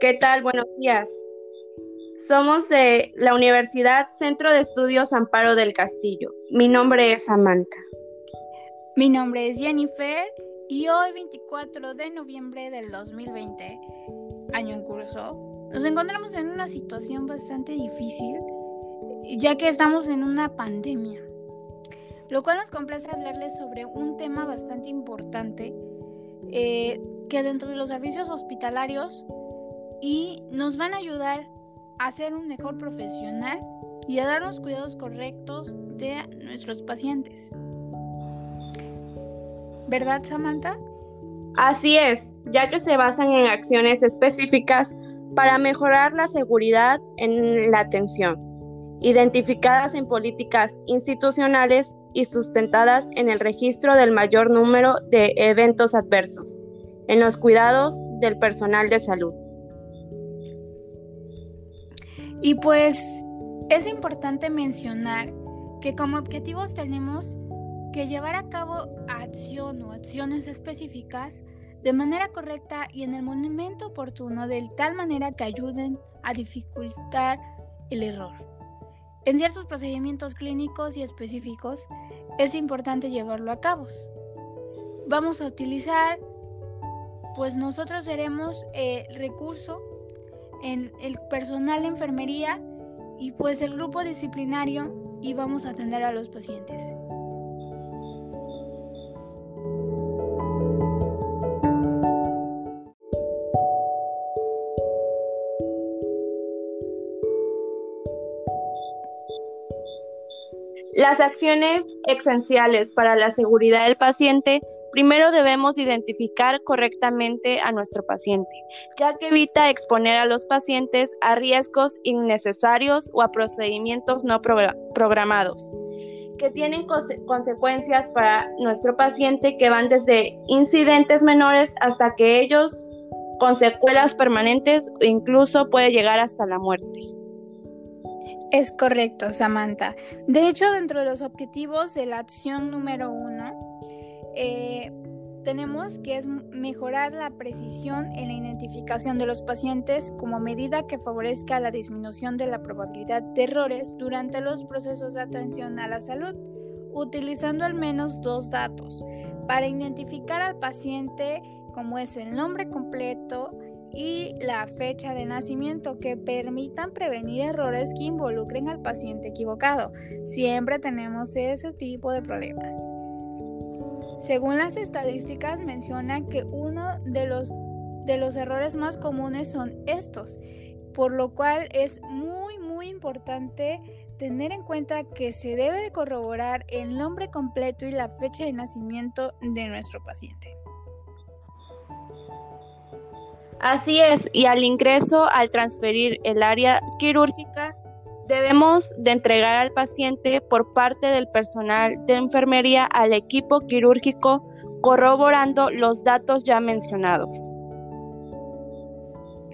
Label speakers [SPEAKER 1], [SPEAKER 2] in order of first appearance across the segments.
[SPEAKER 1] ¿Qué tal? Buenos días. Somos de la Universidad Centro de Estudios Amparo del Castillo. Mi nombre es Samantha.
[SPEAKER 2] Mi nombre es Jennifer y hoy 24 de noviembre del 2020, año en curso, nos encontramos en una situación bastante difícil ya que estamos en una pandemia, lo cual nos complace hablarles sobre un tema bastante importante eh, que dentro de los servicios hospitalarios y nos van a ayudar a ser un mejor profesional y a darnos cuidados correctos de nuestros pacientes. ¿Verdad, Samantha?
[SPEAKER 1] Así es, ya que se basan en acciones específicas para mejorar la seguridad en la atención, identificadas en políticas institucionales y sustentadas en el registro del mayor número de eventos adversos, en los cuidados del personal de salud.
[SPEAKER 2] Y pues es importante mencionar que como objetivos tenemos que llevar a cabo acción o acciones específicas de manera correcta y en el momento oportuno de tal manera que ayuden a dificultar el error. En ciertos procedimientos clínicos y específicos es importante llevarlo a cabo. Vamos a utilizar, pues nosotros seremos el recurso en el personal de enfermería y pues el grupo disciplinario y vamos a atender a los pacientes.
[SPEAKER 1] Las acciones esenciales para la seguridad del paciente Primero debemos identificar correctamente a nuestro paciente, ya que evita exponer a los pacientes a riesgos innecesarios o a procedimientos no programados, que tienen consecuencias para nuestro paciente que van desde incidentes menores hasta que ellos con secuelas permanentes o incluso puede llegar hasta la muerte.
[SPEAKER 2] Es correcto, Samantha. De hecho, dentro de los objetivos de la acción número uno, eh, tenemos que mejorar la precisión en la identificación de los pacientes como medida que favorezca la disminución de la probabilidad de errores durante los procesos de atención a la salud, utilizando al menos dos datos para identificar al paciente como es el nombre completo y la fecha de nacimiento que permitan prevenir errores que involucren al paciente equivocado. Siempre tenemos ese tipo de problemas. Según las estadísticas menciona que uno de los, de los errores más comunes son estos, por lo cual es muy muy importante tener en cuenta que se debe de corroborar el nombre completo y la fecha de nacimiento de nuestro paciente.
[SPEAKER 1] Así es, y al ingreso, al transferir el área quirúrgica, Debemos de entregar al paciente por parte del personal de enfermería al equipo quirúrgico corroborando los datos ya mencionados.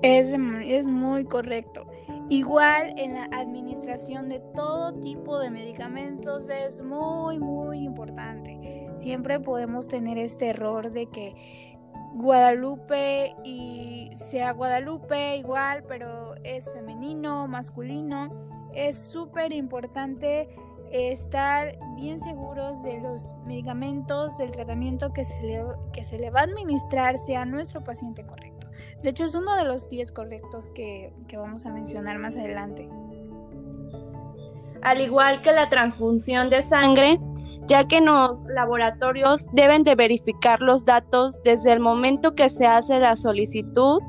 [SPEAKER 2] Es, es muy correcto. Igual en la administración de todo tipo de medicamentos es muy, muy importante. Siempre podemos tener este error de que Guadalupe y sea Guadalupe igual, pero es femenino, masculino es súper importante estar bien seguros de los medicamentos, del tratamiento que se, le, que se le va a administrar sea nuestro paciente correcto. De hecho, es uno de los 10 correctos que, que vamos a mencionar más adelante.
[SPEAKER 1] Al igual que la transfusión de sangre, ya que los laboratorios deben de verificar los datos desde el momento que se hace la solicitud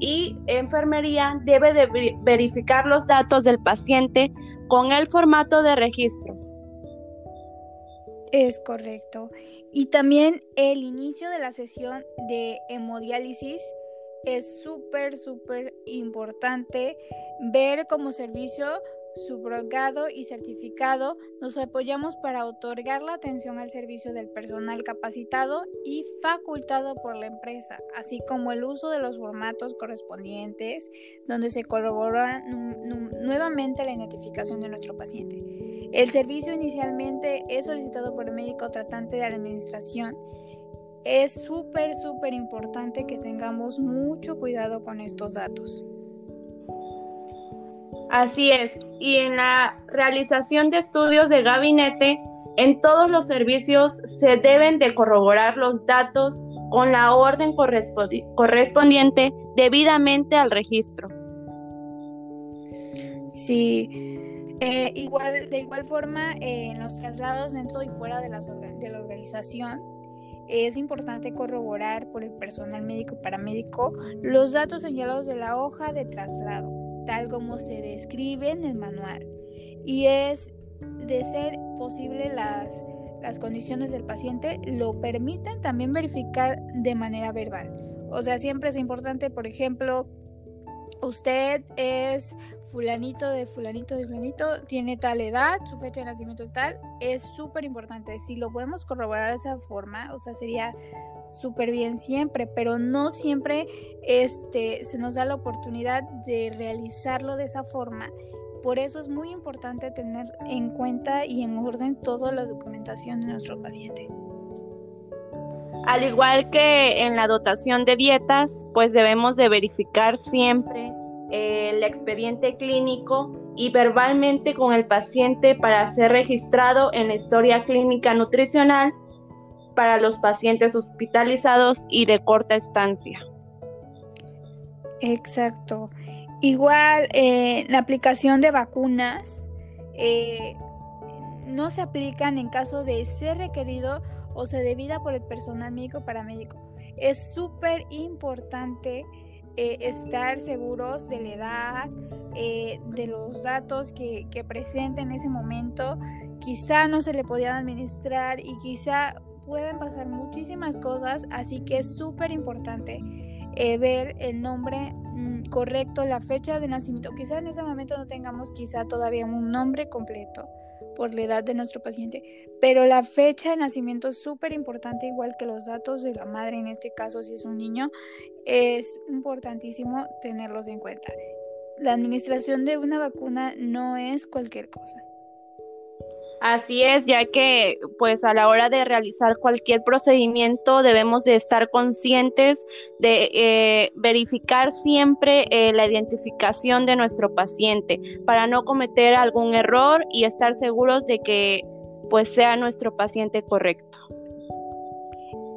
[SPEAKER 1] y enfermería debe de verificar los datos del paciente con el formato de registro.
[SPEAKER 2] Es correcto. Y también el inicio de la sesión de hemodiálisis es súper, súper importante ver como servicio subrogado y certificado, nos apoyamos para otorgar la atención al servicio del personal capacitado y facultado por la empresa, así como el uso de los formatos correspondientes donde se corroborará nuevamente la identificación de nuestro paciente. El servicio inicialmente es solicitado por el médico tratante de la administración es súper, súper importante que tengamos mucho cuidado con estos datos.
[SPEAKER 1] Así es, y en la realización de estudios de gabinete, en todos los servicios se deben de corroborar los datos con la orden correspondiente debidamente al registro.
[SPEAKER 2] Sí, eh, igual, de igual forma, eh, en los traslados dentro y fuera de, de la organización, es importante corroborar por el personal médico paramédico los datos señalados de la hoja de traslado, tal como se describe en el manual. Y es de ser posible las, las condiciones del paciente lo permiten también verificar de manera verbal. O sea, siempre es importante, por ejemplo, usted es fulanito de fulanito de fulanito, tiene tal edad, su fecha de nacimiento es tal, es súper importante. Si lo podemos corroborar de esa forma, o sea, sería súper bien siempre, pero no siempre este, se nos da la oportunidad de realizarlo de esa forma. Por eso es muy importante tener en cuenta y en orden toda la documentación de nuestro paciente.
[SPEAKER 1] Al igual que en la dotación de dietas, pues debemos de verificar siempre el expediente clínico y verbalmente con el paciente para ser registrado en la historia clínica nutricional para los pacientes hospitalizados y de corta estancia.
[SPEAKER 2] Exacto. Igual eh, la aplicación de vacunas eh, no se aplican en caso de ser requerido o se debida por el personal médico paramédico. Es súper importante eh, estar seguros de la edad, eh, de los datos que, que presenta en ese momento. Quizá no se le podían administrar y quizá pueden pasar muchísimas cosas, así que es súper importante eh, ver el nombre mm, correcto, la fecha de nacimiento. Quizá en ese momento no tengamos quizá todavía un nombre completo por la edad de nuestro paciente, pero la fecha de nacimiento es súper importante, igual que los datos de la madre, en este caso si es un niño, es importantísimo tenerlos en cuenta. La administración de una vacuna no es cualquier cosa.
[SPEAKER 1] Así es, ya que pues a la hora de realizar cualquier procedimiento debemos de estar conscientes de eh, verificar siempre eh, la identificación de nuestro paciente para no cometer algún error y estar seguros de que pues sea nuestro paciente correcto.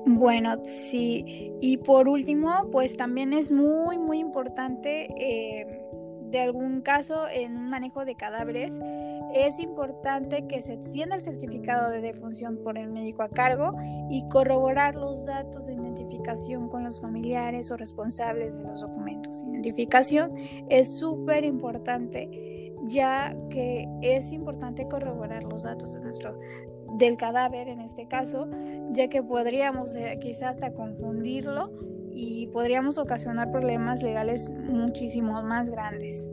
[SPEAKER 2] Bueno, sí. Y por último, pues también es muy, muy importante eh, de algún caso en un manejo de cadáveres es importante que se extienda el certificado de defunción por el médico a cargo y corroborar los datos de identificación con los familiares o responsables de los documentos. Identificación es súper importante ya que es importante corroborar los datos de nuestro del cadáver en este caso, ya que podríamos eh, quizás hasta confundirlo y podríamos ocasionar problemas legales muchísimos más grandes.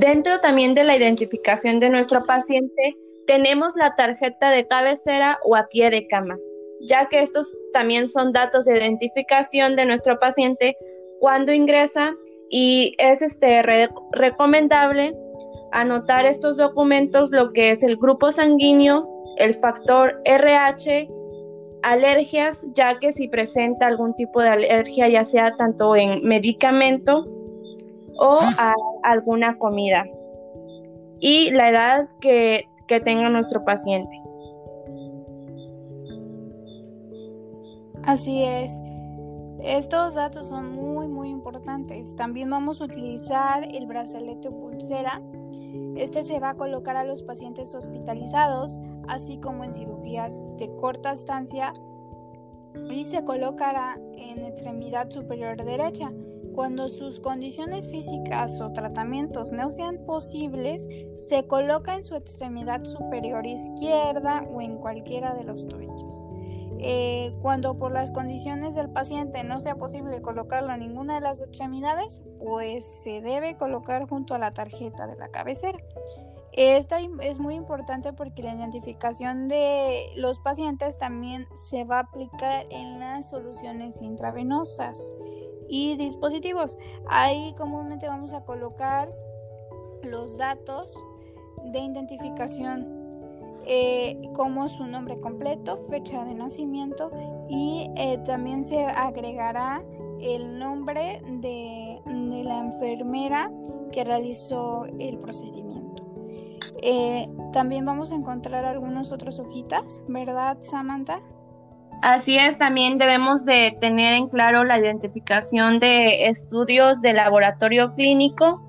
[SPEAKER 1] Dentro también de la identificación de nuestro paciente, tenemos la tarjeta de cabecera o a pie de cama, ya que estos también son datos de identificación de nuestro paciente cuando ingresa y es este recomendable anotar estos documentos lo que es el grupo sanguíneo, el factor RH, alergias, ya que si presenta algún tipo de alergia, ya sea tanto en medicamento o a alguna comida y la edad que, que tenga nuestro paciente.
[SPEAKER 2] Así es. Estos datos son muy muy importantes. También vamos a utilizar el brazalete o pulsera. Este se va a colocar a los pacientes hospitalizados, así como en cirugías de corta estancia, y se colocará en extremidad superior derecha. Cuando sus condiciones físicas o tratamientos no sean posibles, se coloca en su extremidad superior izquierda o en cualquiera de los tobillos. Eh, cuando por las condiciones del paciente no sea posible colocarlo en ninguna de las extremidades, pues se debe colocar junto a la tarjeta de la cabecera. Esta es muy importante porque la identificación de los pacientes también se va a aplicar en las soluciones intravenosas y dispositivos. Ahí comúnmente vamos a colocar los datos de identificación eh, como su nombre completo, fecha de nacimiento y eh, también se agregará el nombre de, de la enfermera que realizó el procedimiento. Eh, también vamos a encontrar algunos otros hojitas, ¿verdad, Samantha?
[SPEAKER 1] Así es, también debemos de tener en claro la identificación de estudios de laboratorio clínico,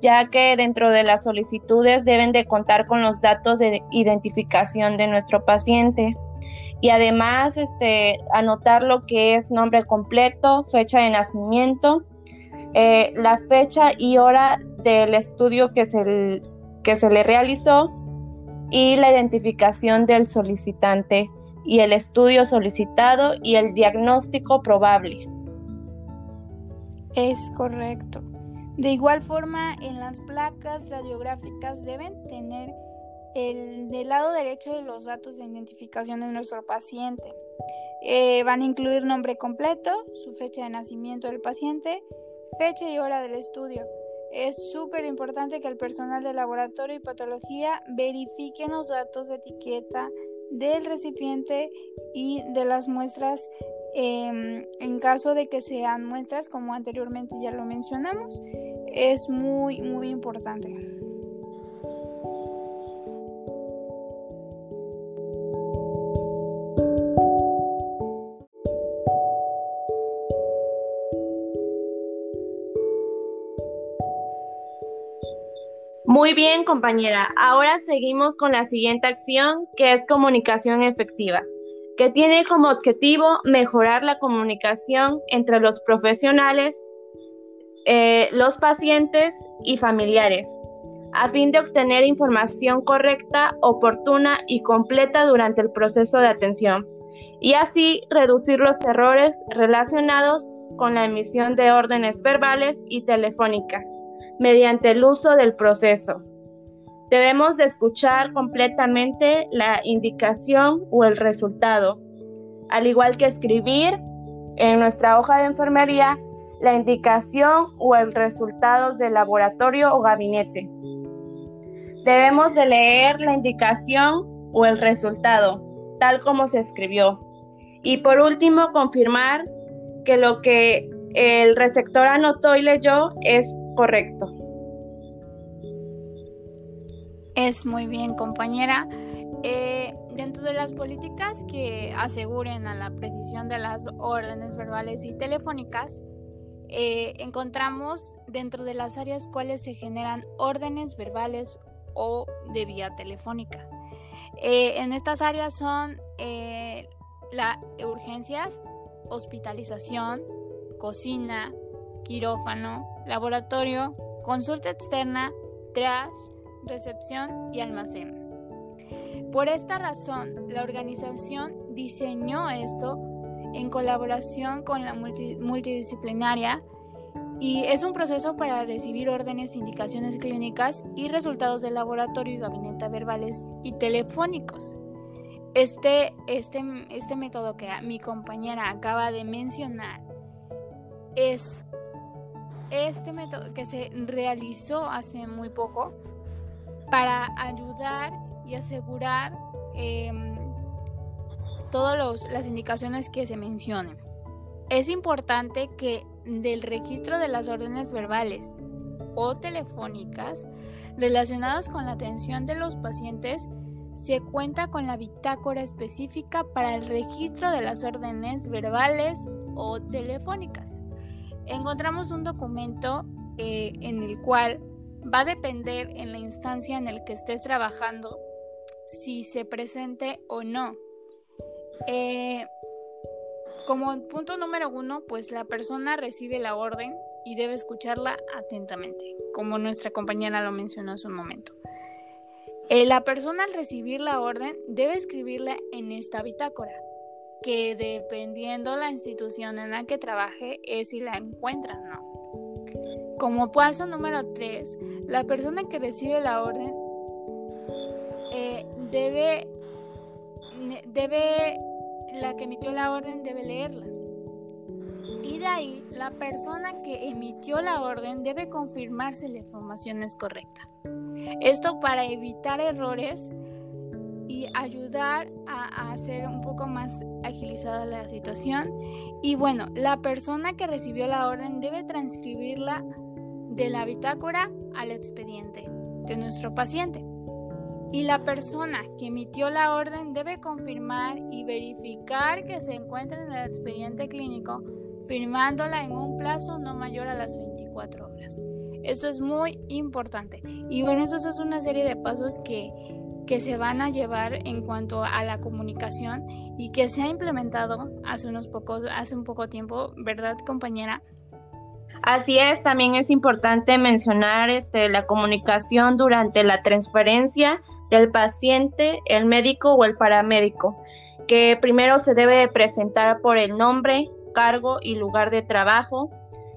[SPEAKER 1] ya que dentro de las solicitudes deben de contar con los datos de identificación de nuestro paciente y además este, anotar lo que es nombre completo, fecha de nacimiento, eh, la fecha y hora del estudio que se, que se le realizó y la identificación del solicitante y el estudio solicitado y el diagnóstico probable.
[SPEAKER 2] Es correcto. De igual forma, en las placas radiográficas deben tener el del lado derecho de los datos de identificación de nuestro paciente. Eh, van a incluir nombre completo, su fecha de nacimiento del paciente, fecha y hora del estudio, es súper importante que el personal de laboratorio y patología verifiquen los datos de etiqueta del recipiente y de las muestras em, en caso de que sean muestras como anteriormente ya lo mencionamos es muy muy importante
[SPEAKER 1] Muy bien, compañera. Ahora seguimos con la siguiente acción, que es comunicación efectiva, que tiene como objetivo mejorar la comunicación entre los profesionales, eh, los pacientes y familiares, a fin de obtener información correcta, oportuna y completa durante el proceso de atención, y así reducir los errores relacionados con la emisión de órdenes verbales y telefónicas mediante el uso del proceso. Debemos de escuchar completamente la indicación o el resultado, al igual que escribir en nuestra hoja de enfermería la indicación o el resultado del laboratorio o gabinete. Debemos de leer la indicación o el resultado, tal como se escribió. Y por último, confirmar que lo que el receptor anotó y leyó es correcto.
[SPEAKER 2] Es muy bien, compañera. Eh, dentro de las políticas que aseguren a la precisión de las órdenes verbales y telefónicas, eh, encontramos dentro de las áreas cuales se generan órdenes verbales o de vía telefónica. Eh, en estas áreas son las urgencias, hospitalización, cocina, quirófano, laboratorio, consulta externa, tras, recepción y almacén. Por esta razón, la organización diseñó esto en colaboración con la multidisciplinaria y es un proceso para recibir órdenes, indicaciones clínicas y resultados de laboratorio y gabinete verbales y telefónicos. Este, este, este método que mi compañera acaba de mencionar es este método que se realizó hace muy poco para ayudar y asegurar em, todas las indicaciones que se mencionen. Es importante que del registro de las órdenes verbales o telefónicas relacionadas con la atención de los pacientes se cuenta con la bitácora específica para el registro de las órdenes verbales o telefónicas encontramos un documento eh, en el cual va a depender en la instancia en el que estés trabajando si se presente o no. Eh, como punto número uno, pues la persona recibe la orden y debe escucharla atentamente, como nuestra compañera lo mencionó hace un momento. Eh, la persona al recibir la orden debe escribirla en esta bitácora que dependiendo la institución en la que trabaje es si la encuentran o no. Como paso número 3, la persona que recibe la orden eh, debe, debe, la que emitió la orden debe leerla. Y de ahí, la persona que emitió la orden debe confirmar si la información es correcta. Esto para evitar errores y ayudar a, hacer un poco más agilizada la situación. Y bueno, la persona que recibió la orden debe transcribirla de la bitácora al expediente de nuestro paciente. Y la persona que emitió la orden debe confirmar y verificar que se encuentra en el expediente clínico, firmándola en un plazo no mayor a las 24 horas. Esto es muy importante. Y bueno, eso es una serie de pasos que, que se van a llevar en cuanto a la comunicación y que se ha implementado hace unos pocos, hace un poco tiempo, ¿verdad, compañera?
[SPEAKER 1] Así es, también es importante mencionar este, la comunicación durante la transferencia del paciente, el médico o el paramédico, que primero se debe presentar por el nombre, cargo y lugar de trabajo,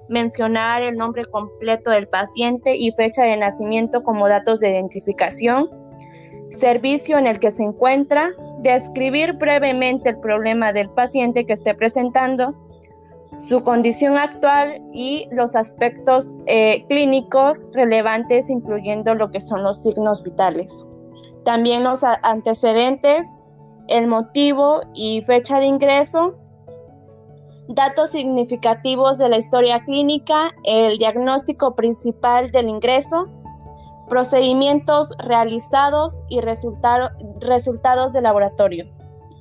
[SPEAKER 1] mencionar el nombre completo del paciente y fecha de nacimiento como datos de identificación, servicio en el que se encuentra, describir brevemente el problema del paciente que esté presentando, su condición actual y los aspectos eh, clínicos relevantes, incluyendo lo que son los signos vitales. También los antecedentes, el motivo y fecha de ingreso, datos significativos de la historia clínica, el diagnóstico principal del ingreso, procedimientos realizados y resultados de laboratorio.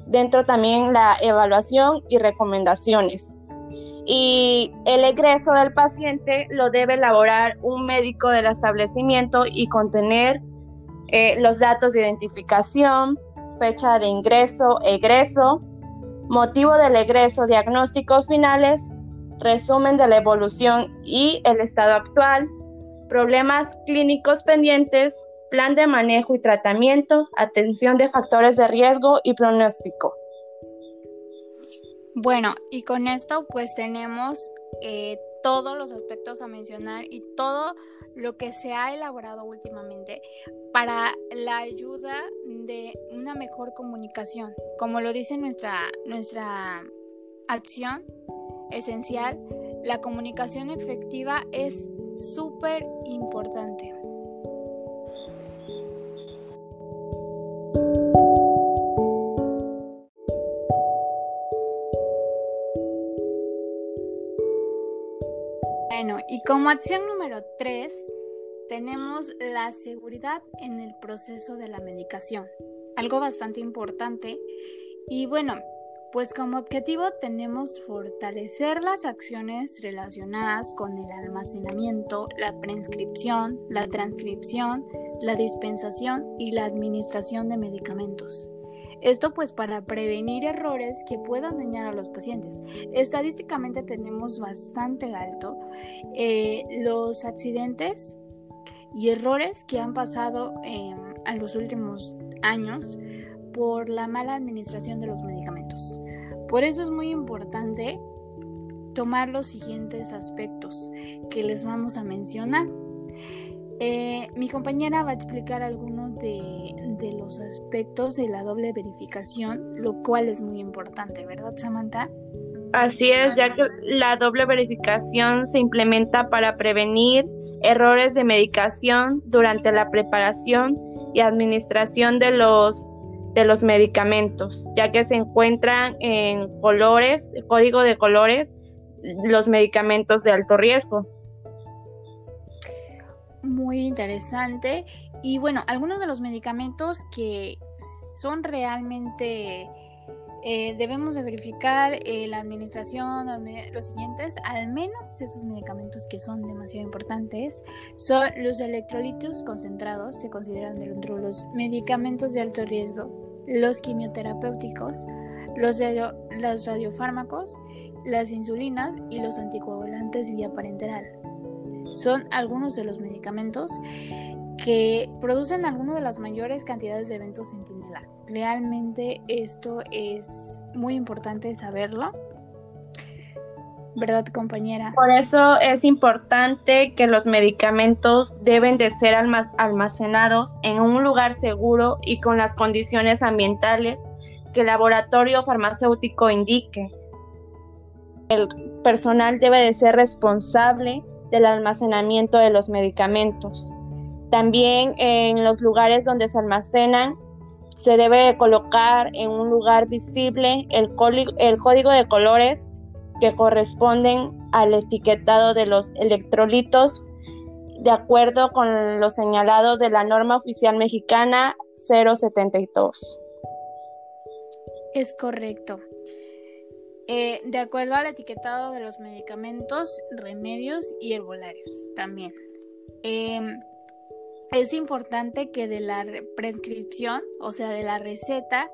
[SPEAKER 1] Dentro también la evaluación y recomendaciones. Y el egreso del paciente lo debe elaborar un médico del establecimiento y contener eh, los datos de identificación, fecha de ingreso, egreso, motivo del egreso, diagnósticos finales, resumen de la evolución y el estado actual, problemas clínicos pendientes, plan de manejo y tratamiento, atención de factores de riesgo y pronóstico.
[SPEAKER 2] Bueno, y con esto pues tenemos eh, todos los aspectos a mencionar y todo lo que se ha elaborado últimamente para la ayuda de una mejor comunicación. Como lo dice nuestra, nuestra acción esencial, la comunicación efectiva es súper importante. Bueno, y como acción número 3, tenemos la seguridad en el proceso de la medicación, algo bastante importante. Y bueno, pues como objetivo tenemos fortalecer las acciones relacionadas con el almacenamiento, la prescripción, la transcripción, la dispensación y la administración de medicamentos. Esto pues para prevenir errores que puedan dañar a los pacientes. Estadísticamente tenemos bastante alto eh, los accidentes y errores que han pasado en los últimos años por la mala administración de los medicamentos. Por eso es muy importante tomar los siguientes aspectos que les vamos a mencionar. Eh, mi compañera va a explicar algunos de, de, los aspectos de la doble verificación, lo cual es muy importante, ¿verdad, Samantha?
[SPEAKER 1] Así es, ya que la doble verificación se implementa para prevenir errores de medicación durante la preparación y administración de los de los medicamentos, ya que se encuentran en colores, código de colores, los medicamentos de alto riesgo.
[SPEAKER 2] Muy interesante. Y bueno, algunos de los medicamentos que son realmente eh, debemos de verificar eh, la administración, los siguientes, al menos esos medicamentos que son demasiado importantes, son los electrolitos concentrados, se consideran dentro de los medicamentos de alto riesgo, los quimioterapéuticos, los, radiofármacos, las insulinas y los anticoagulantes vía parenteral. Son algunos de los medicamentos que producen algunas de las mayores cantidades de eventos centinelas. Realmente esto es muy importante saberlo. ¿Verdad compañera?
[SPEAKER 1] Por eso es importante que los medicamentos deben de ser almacenados en un lugar seguro y con las condiciones ambientales que el laboratorio farmacéutico indique. El personal debe de ser responsable del almacenamiento de los medicamentos. También en los lugares donde se almacenan se debe colocar en un lugar visible el, el código de colores que corresponden al etiquetado de los electrolitos de acuerdo con lo señalado de la norma oficial mexicana 072.
[SPEAKER 2] Es correcto. Eh, de acuerdo al etiquetado de los medicamentos, remedios y herbolarios también. Em, es importante que de la prescripción, o sea, de la receta,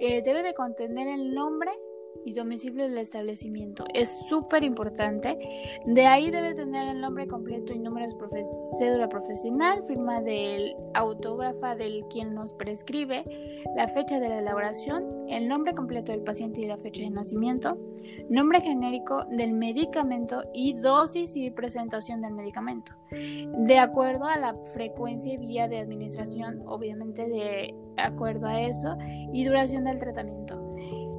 [SPEAKER 2] eh, debe de contener el nombre y domicilio del establecimiento. Es súper importante. De ahí debe tener el nombre completo y números de cédula profesional, firma del autógrafa del quien nos prescribe, la fecha de la elaboración, el nombre completo del paciente y la fecha de nacimiento, nombre genérico del medicamento y dosis y presentación del medicamento. De acuerdo a la frecuencia y vía de administración, obviamente de acuerdo a eso, y duración del tratamiento.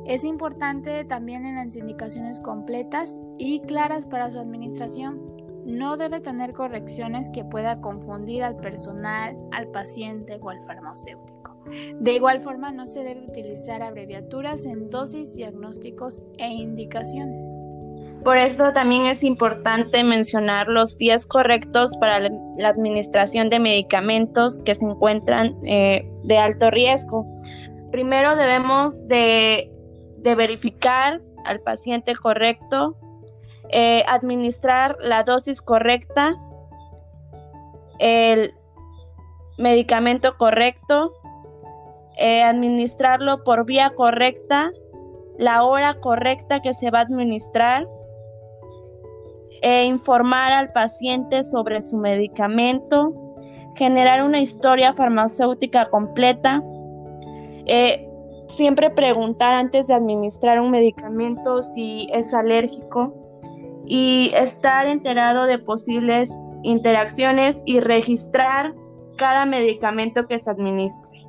[SPEAKER 2] Es importante también en las indicaciones completas y claras para su administración. No debe tener correcciones que pueda confundir al personal, al paciente o al farmacéutico. De igual forma, no se debe utilizar abreviaturas en dosis, diagnósticos e indicaciones.
[SPEAKER 1] Por eso también es importante mencionar los días correctos para la administración de medicamentos que se encuentran eh, de alto riesgo. Primero debemos de de verificar al paciente correcto, eh, administrar la dosis correcta, el medicamento correcto, eh, administrarlo por vía correcta, la hora correcta que se va a administrar, e informar al paciente sobre su medicamento, generar una historia farmacéutica completa, eh, Siempre preguntar antes de administrar un medicamento si es alérgico y estar enterado de posibles interacciones y registrar cada medicamento que se administre.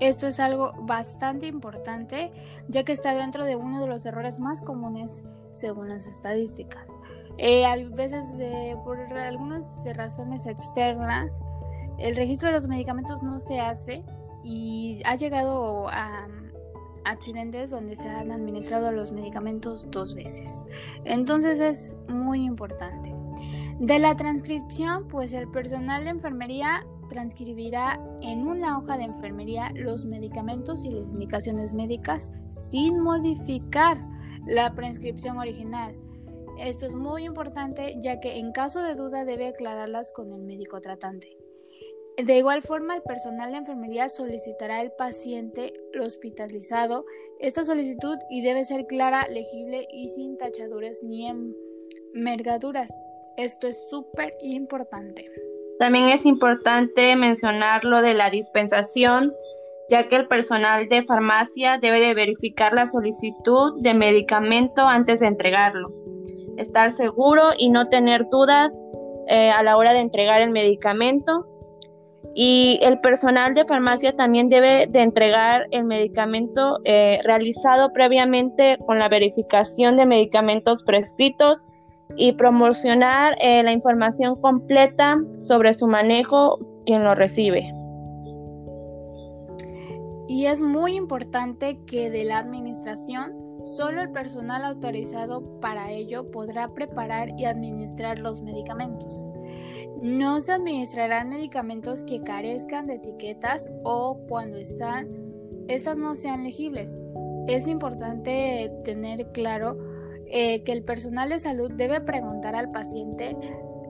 [SPEAKER 2] Esto es algo bastante importante ya que está dentro de uno de los errores más comunes según las estadísticas. Eh, a veces eh, por algunas razones externas el registro de los medicamentos no se hace y ha llegado a accidentes donde se han administrado los medicamentos dos veces. Entonces es muy importante. De la transcripción, pues el personal de enfermería transcribirá en una hoja de enfermería los medicamentos y las indicaciones médicas sin modificar la prescripción original. Esto es muy importante ya que en caso de duda debe aclararlas con el médico tratante. De igual forma, el personal de enfermería solicitará al paciente hospitalizado esta solicitud y debe ser clara, legible y sin tachaduras ni envergaduras. Esto es súper importante.
[SPEAKER 1] También es importante mencionar lo de la dispensación, ya que el personal de farmacia debe de verificar la solicitud de medicamento antes de entregarlo. Estar seguro y no tener dudas eh, a la hora de entregar el medicamento y el personal de farmacia también debe de entregar el medicamento eh, realizado previamente con la verificación de medicamentos prescritos y promocionar eh, la información completa sobre su manejo quien lo recibe.
[SPEAKER 2] Y es muy importante que de la administración solo el personal autorizado para ello podrá preparar y administrar los medicamentos. No se administrarán medicamentos que carezcan de etiquetas o cuando están, estas no sean legibles. Es importante tener claro eh, que el personal de salud debe preguntar al paciente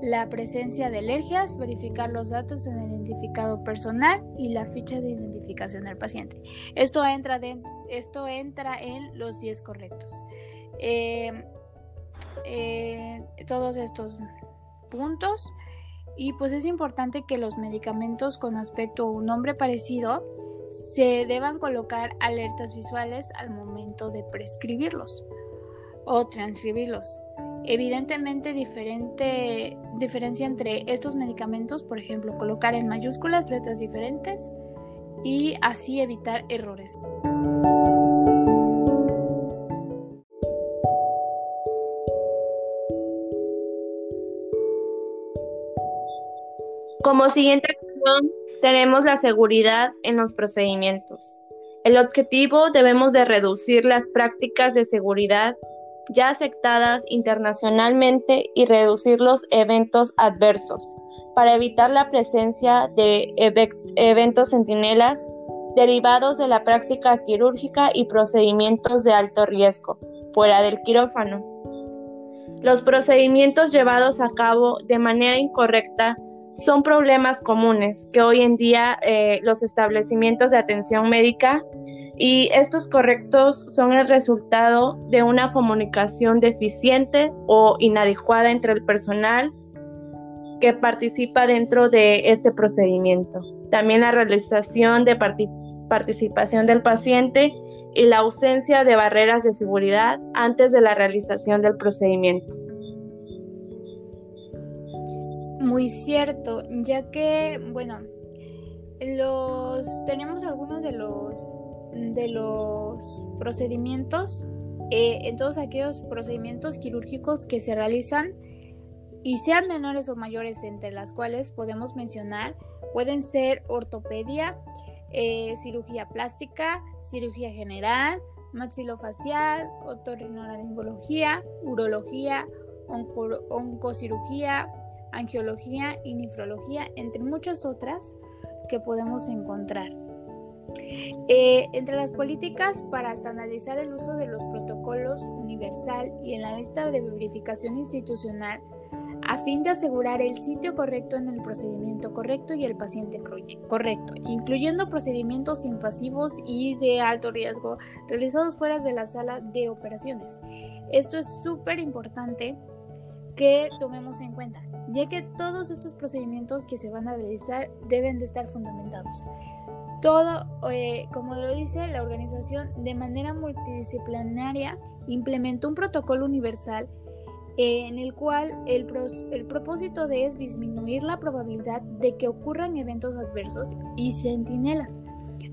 [SPEAKER 2] la presencia de alergias, verificar los datos en el identificado personal y la ficha de identificación del paciente. Esto entra, en los 10 correctos. Eh, eh, todos estos puntos y pues es importante que los medicamentos con aspecto o un nombre parecido se deban colocar alertas visuales al momento de prescribirlos. o transcribirlos. Evidentemente, diferente diferencia entre estos medicamentos, por ejemplo, colocar en mayúsculas letras diferentes y así evitar errores.
[SPEAKER 1] Como siguiente acción, tenemos la seguridad en los procedimientos. El objetivo debemos de reducir las prácticas de seguridad ya aceptadas internacionalmente y reducir los eventos adversos para evitar la presencia de eventos centinelas derivados de la práctica quirúrgica y procedimientos de alto riesgo fuera del quirófano. Los procedimientos llevados a cabo de manera incorrecta son problemas comunes que hoy en día eh, los establecimientos de atención médica y estos correctos son el resultado de una comunicación deficiente o inadecuada entre el personal que participa dentro de este procedimiento. También la realización de participación del paciente y la ausencia de barreras de seguridad antes de la realización del procedimiento.
[SPEAKER 2] Muy cierto, ya que, bueno, los tenemos algunos de los de los procedimientos, eh, todos aquellos procedimientos quirúrgicos que se realizan y sean menores o mayores, entre las cuales podemos mencionar, pueden ser ortopedia, eh, cirugía plástica, cirugía general, maxilofacial, otorrinolaringología, urología, oncocirugía, angiología y nefrología, entre muchas otras que podemos encontrar. Eh, entre las políticas para estandarizar el uso de los protocolos universal y en la lista de verificación institucional a fin de asegurar el sitio correcto en el procedimiento correcto y el paciente correcto, incluyendo procedimientos invasivos y de alto riesgo realizados fuera de la sala de operaciones. Esto es súper importante que tomemos en cuenta, ya que todos estos procedimientos que se van a realizar deben de estar fundamentados. Todo, eh, como lo dice la organización, de manera multidisciplinaria implementó un protocolo universal eh, en el cual el, el propósito de es disminuir la probabilidad de que ocurran eventos adversos y centinelas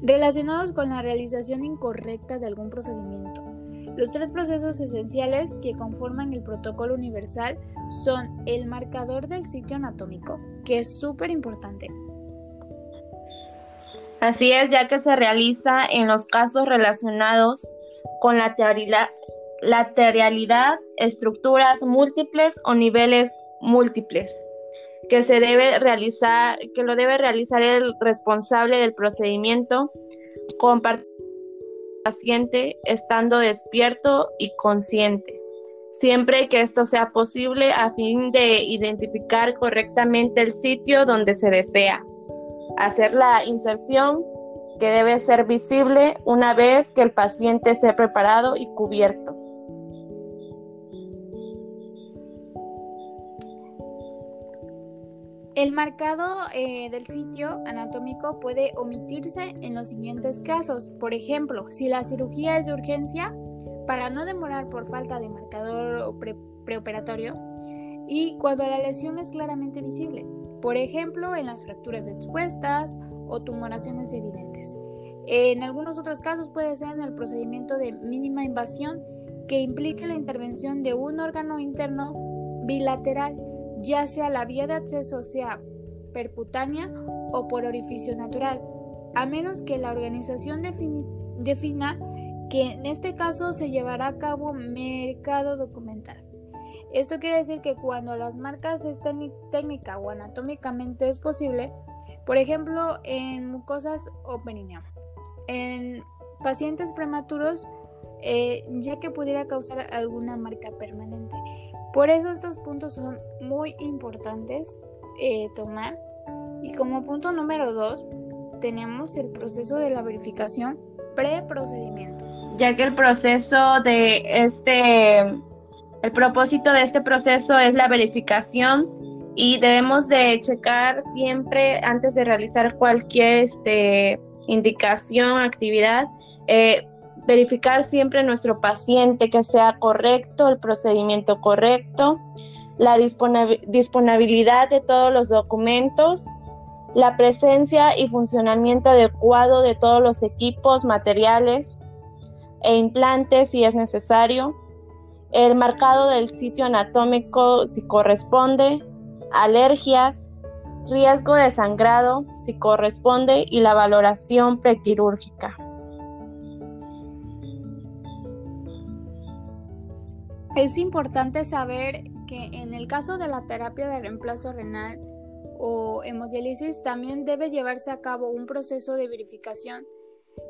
[SPEAKER 2] relacionados con la realización incorrecta de algún procedimiento. Los tres procesos esenciales que conforman el protocolo universal son el marcador del sitio anatómico, que es súper importante.
[SPEAKER 1] Así es, ya que se realiza en los casos relacionados con la lateralidad, estructuras múltiples o niveles múltiples, que se debe realizar, que lo debe realizar el responsable del procedimiento paciente estando despierto y consciente, siempre que esto sea posible a fin de identificar correctamente el sitio donde se desea. Hacer la inserción que debe ser visible una vez que el paciente sea preparado y cubierto.
[SPEAKER 2] El marcado eh, del sitio anatómico puede omitirse en los siguientes casos. Por ejemplo, si la cirugía es de urgencia, para no demorar por falta de marcador o preoperatorio, y cuando la lesión es claramente visible. Por ejemplo, en las fracturas expuestas o tumoraciones evidentes. En algunos otros casos puede ser en el procedimiento de mínima invasión que implique la intervención de un órgano interno bilateral ya sea la vía de acceso sea percutánea o por orificio natural, a menos que la organización defina que en este caso se llevará a cabo mercado documental. Esto quiere decir que cuando las marcas es técnica o anatómicamente es posible, por ejemplo en mucosas o perineo, en pacientes prematuros, eh, ya que pudiera causar alguna marca permanente. Por eso estos puntos son muy importantes eh, tomar. Y como punto número dos, tenemos el proceso de la verificación preprocedimiento.
[SPEAKER 1] Ya que el proceso de este, el propósito de este proceso es la verificación y debemos de checar siempre antes de realizar cualquier este, indicación, actividad, eh, verificar siempre nuestro paciente que sea correcto, el procedimiento correcto, la disponibilidad de todos los documentos, la presencia y funcionamiento adecuado de todos los equipos, materiales e implantes si es necesario, el marcado del sitio anatómico si corresponde, alergias, riesgo de sangrado si corresponde y la valoración prequirúrgica.
[SPEAKER 2] Es importante saber que en el caso de la terapia de reemplazo renal o hemodiálisis también debe llevarse a cabo un proceso de verificación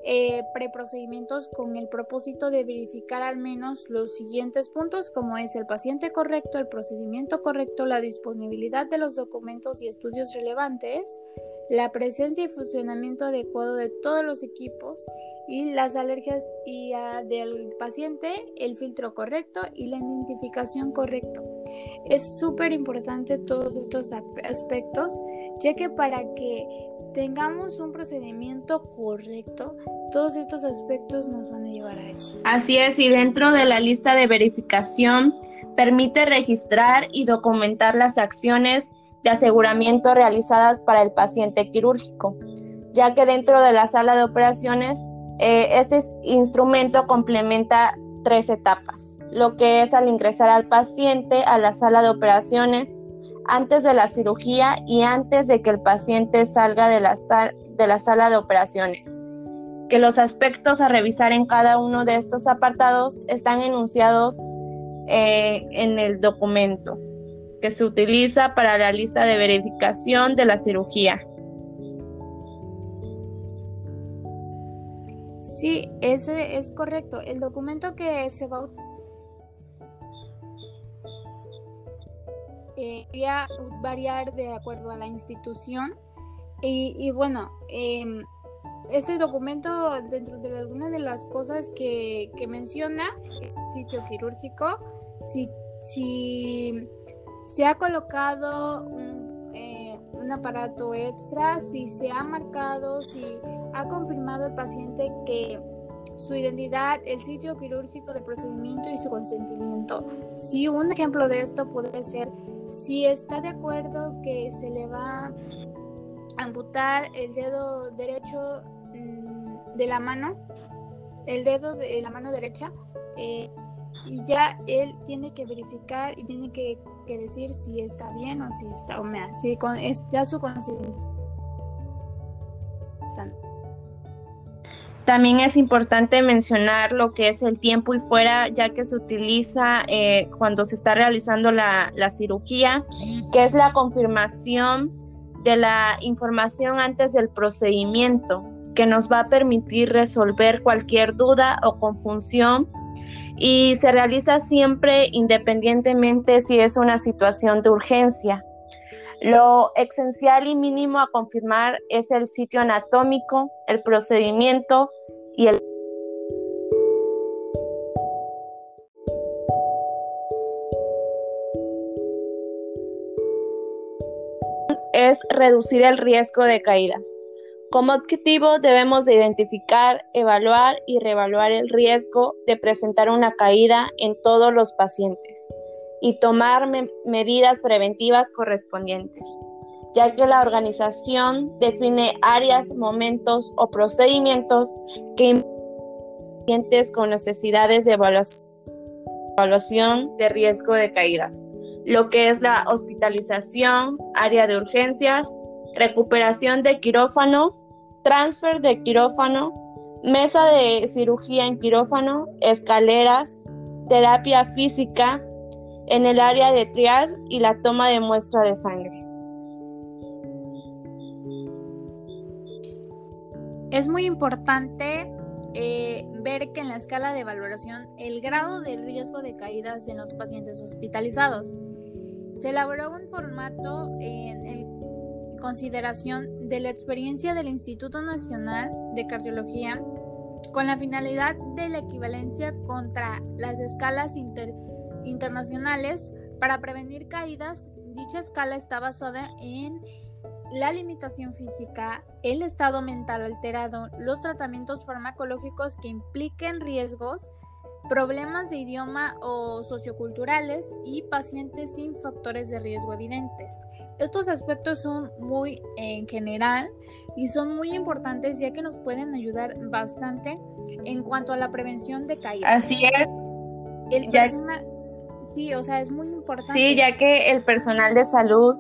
[SPEAKER 2] eh, preprocedimientos con el propósito de verificar al menos los siguientes puntos como es el paciente correcto, el procedimiento correcto, la disponibilidad de los documentos y estudios relevantes, la presencia y funcionamiento adecuado de todos los equipos y las alergias y, ah, del paciente, el filtro correcto y la identificación correcta. Es súper importante todos estos aspectos, ya que para que tengamos un procedimiento correcto, todos estos aspectos nos van a llevar a eso.
[SPEAKER 1] Así es, y dentro de la lista de verificación permite registrar y documentar las acciones de aseguramiento realizadas para el paciente quirúrgico, ya que dentro de la sala de operaciones eh, este instrumento complementa tres etapas, lo que es al ingresar al paciente a la sala de operaciones, antes de la cirugía y antes de que el paciente salga de la, de la sala de operaciones. Que los aspectos a revisar en cada uno de estos apartados están enunciados eh, en el documento que se utiliza para la lista de verificación de la cirugía.
[SPEAKER 2] Sí, ese es correcto. El documento que se va a eh, variar de acuerdo a la institución. Y, bueno, em, este documento, dentro de algunas de las cosas que, menciona, el sitio quirúrgico, si, si se ha colocado eh, un, aparato extra, si se ha marcado, si ha confirmado el paciente que su identidad, el sitio quirúrgico de procedimiento y su consentimiento. Si un ejemplo de esto puede ser si está de acuerdo que se le va a amputar el dedo derecho mm, de la mano, el dedo de la mano derecha, eh, y ya él tiene que verificar y tiene que, decir si está bien o si está, o si con, está su consentimiento.
[SPEAKER 1] También es importante mencionar lo que es el tiempo y fuera, ya que se utiliza eh, cuando se está realizando la, la cirugía, que es la confirmación de la información antes del procedimiento, que nos va a permitir resolver cualquier duda o confusión y se realiza siempre independientemente si es una situación de urgencia. Lo esencial y mínimo a confirmar es el sitio anatómico, el procedimiento y el... es reducir el riesgo de caídas. Como objetivo debemos de identificar, evaluar y reevaluar el riesgo de presentar una caída en todos los pacientes y tomar medidas preventivas correspondientes, ya que la organización define áreas, momentos o procedimientos que pacientes con necesidades de evaluación de riesgo de caídas, lo que es la hospitalización, área de urgencias, recuperación de quirófano, transfer de quirófano, mesa de cirugía en quirófano, escaleras, terapia física en el área de triage y la toma de muestra de sangre.
[SPEAKER 2] Es muy importante eh, ver que en la escala de valoración el grado de riesgo de caídas en los pacientes hospitalizados. Se elaboró un formato en consideración de la experiencia del Instituto Nacional de Cardiología con la finalidad de la equivalencia contra las escalas internacionales para prevenir caídas. Dicha escala está basada en la limitación física, el estado mental alterado, los tratamientos farmacológicos que impliquen riesgos, problemas de idioma o socioculturales y pacientes sin factores de riesgo evidentes. Estos aspectos son muy en general y son muy importantes ya que nos pueden ayudar bastante en cuanto a la prevención de caídas.
[SPEAKER 1] Así es.
[SPEAKER 2] El personal, sí, o sea, es muy importante.
[SPEAKER 1] Sí, ya que el personal de salud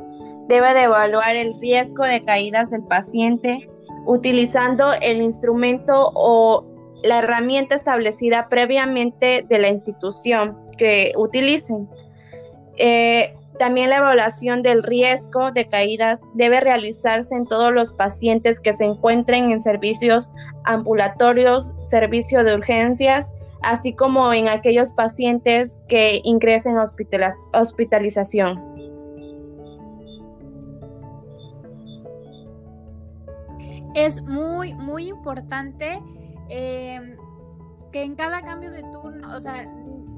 [SPEAKER 1] debe de evaluar el riesgo de caídas del paciente utilizando el instrumento o la herramienta establecida previamente de la institución que utilicen. Eh, también la evaluación del riesgo de caídas debe realizarse en todos los pacientes que se encuentren en servicios ambulatorios, servicio de urgencias, así como en aquellos pacientes que ingresen a hospitalización.
[SPEAKER 2] Es muy, muy importante Em, que en cada cambio de turno, o sea,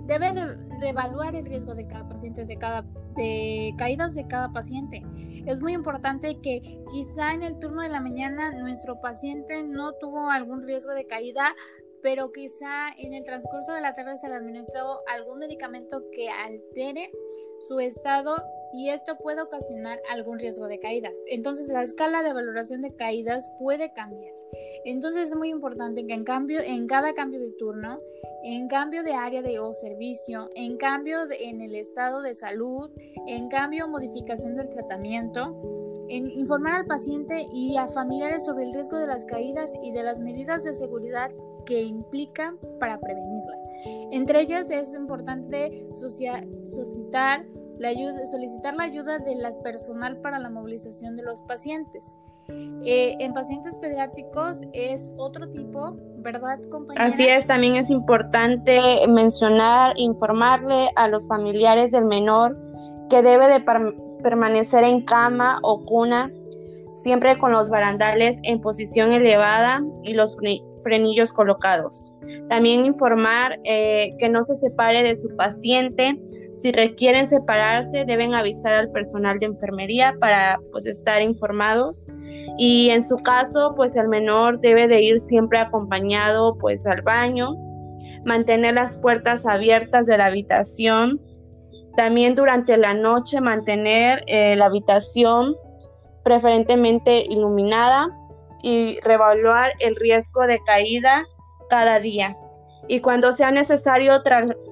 [SPEAKER 2] debe de, evaluar el riesgo de cada paciente, de cada de caídas de cada paciente. Es muy importante que quizá en el turno de la mañana nuestro paciente no tuvo algún riesgo de caída, pero quizá en el transcurso de la tarde se le administró algún medicamento que altere su estado y esto puede ocasionar algún riesgo de caídas. Entonces la escala de valoración de caídas puede cambiar. Entonces es muy importante que en cambio, en cada cambio de turno, en cambio de área de o servicio, en cambio en el estado de salud, en cambio modificación del tratamiento, en informar al paciente y a familiares sobre el riesgo de las caídas y de las medidas de seguridad que implican para prevenirla. Entre ellas es importante suscitar la ayuda, solicitar la ayuda del personal para la movilización de los pacientes. Eh, en pacientes pediátricos es otro tipo, ¿verdad, compañera?
[SPEAKER 1] Así es, también es importante mencionar, informarle a los familiares del menor que debe de permanecer en cama o cuna, siempre con los barandales en posición elevada y los frenillos colocados. También informar eh, que no se separe de su paciente. Si requieren separarse, deben avisar al personal de enfermería para pues, estar informados y en su caso pues el menor debe de ir siempre acompañado pues al baño, mantener las puertas abiertas de la habitación, también durante la noche mantener eh, la habitación preferentemente iluminada y revaluar el riesgo de caída cada día. Y cuando sea necesario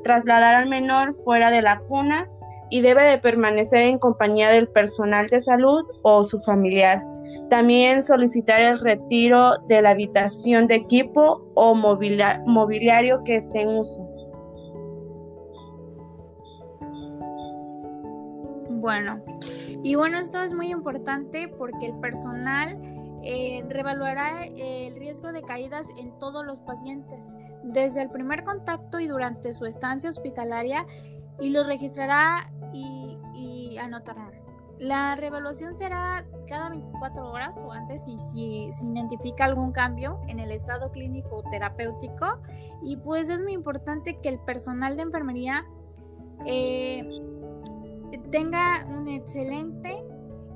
[SPEAKER 1] trasladar al menor fuera de la cuna y debe de permanecer en compañía del personal de salud o su familiar. También solicitar el retiro de la habitación de equipo o mobiliario que esté en uso.
[SPEAKER 2] Bueno, y bueno, esto es muy importante porque el personal eh, revaluará el riesgo de caídas en todos los pacientes, desde el primer contacto y durante su estancia hospitalaria, y los registrará y, y anotará. La revaluación será cada 24 horas o antes y si se identifica algún cambio en el estado clínico o terapéutico. Y pues es muy importante que el personal de enfermería eh, tenga un excelente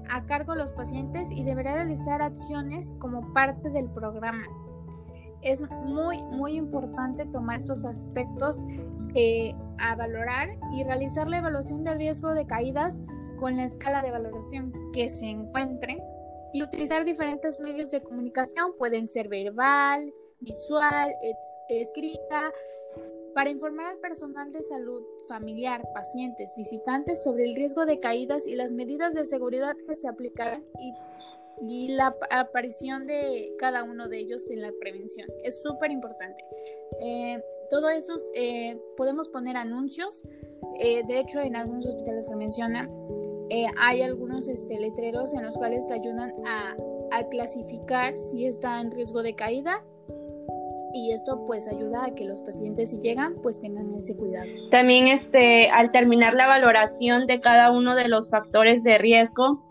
[SPEAKER 2] a cargo de los pacientes y deberá realizar acciones como parte del programa. Es muy, muy importante tomar estos aspectos eh, a valorar y realizar la evaluación de riesgo de caídas con la escala de valoración que se encuentre y utilizar diferentes medios de comunicación, pueden ser verbal, visual, escrita, para informar al personal de salud, familiar, pacientes, visitantes sobre el riesgo de caídas y las medidas de seguridad que se aplicarán y, la aparición de cada uno de ellos en la prevención. Es súper importante. Eh, todo esto eh, podemos poner anuncios. Eh, de hecho, en algunos hospitales se menciona eh, hay algunos este, letreros en los cuales te ayudan a, clasificar si está en riesgo de caída y esto pues ayuda a que los pacientes si llegan pues tengan ese cuidado.
[SPEAKER 1] También este al terminar la valoración de cada uno de los factores de riesgo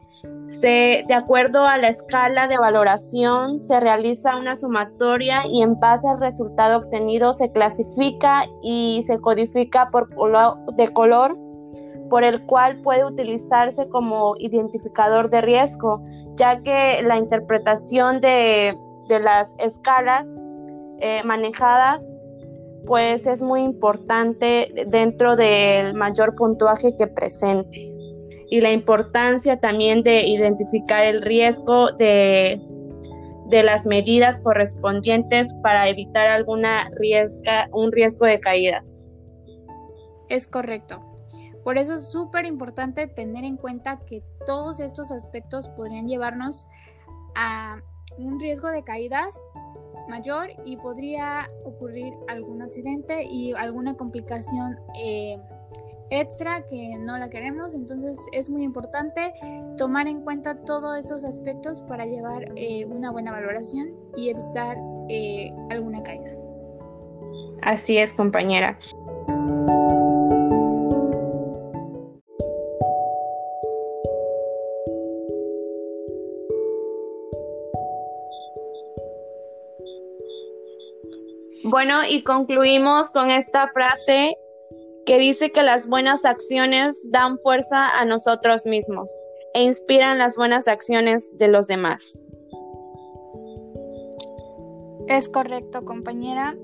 [SPEAKER 1] se, de acuerdo a la escala de valoración se realiza una sumatoria y en base al resultado obtenido se clasifica y se codifica por color, de color por el cual puede utilizarse como identificador de riesgo, ya que la interpretación de, las escalas eh, manejadas pues es muy importante dentro del mayor puntuaje que presente y la importancia también de identificar el riesgo de, de las medidas correspondientes para evitar alguna riesga, un riesgo de caídas.
[SPEAKER 2] Es correcto. Por eso es súper importante tener en cuenta que todos estos aspectos podrían llevarnos a un riesgo de caídas mayor y podría ocurrir algún accidente y alguna complicación eh, extra que no la queremos. Entonces es muy importante tomar en cuenta todos esos aspectos para llevar eh, una buena valoración y evitar eh, alguna caída.
[SPEAKER 1] Así es, compañera. Bueno, y concluimos con esta frase que dice que las buenas acciones dan fuerza a nosotros mismos e inspiran las buenas acciones de los demás.
[SPEAKER 2] Es correcto, compañera.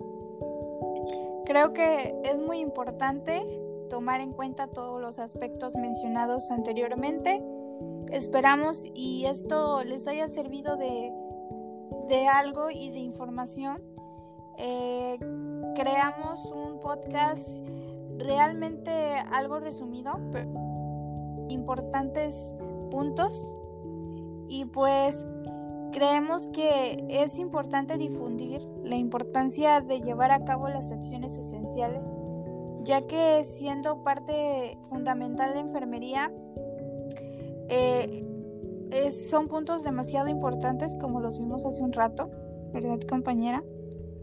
[SPEAKER 2] Creo que es muy importante tomar en cuenta todos los aspectos mencionados anteriormente. Esperamos y esto les haya servido de, de algo y de información eh, creamos un podcast realmente algo resumido, pero importantes puntos. Y pues creemos que es importante difundir la importancia de llevar a cabo las acciones esenciales, ya que siendo parte fundamental de enfermería, eh, son puntos demasiado importantes como los vimos hace un rato, ¿verdad compañera?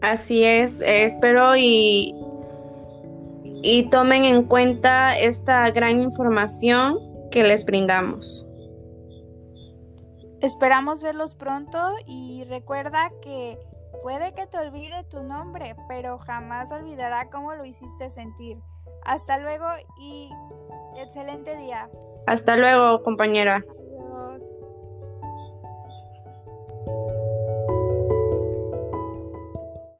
[SPEAKER 1] Así es, espero y, y tomen en cuenta esta gran información que les brindamos.
[SPEAKER 2] Esperamos verlos pronto y recuerda que puede que te olvide tu nombre, pero jamás olvidará cómo lo hiciste sentir. Hasta luego y excelente día.
[SPEAKER 1] Hasta luego, compañera.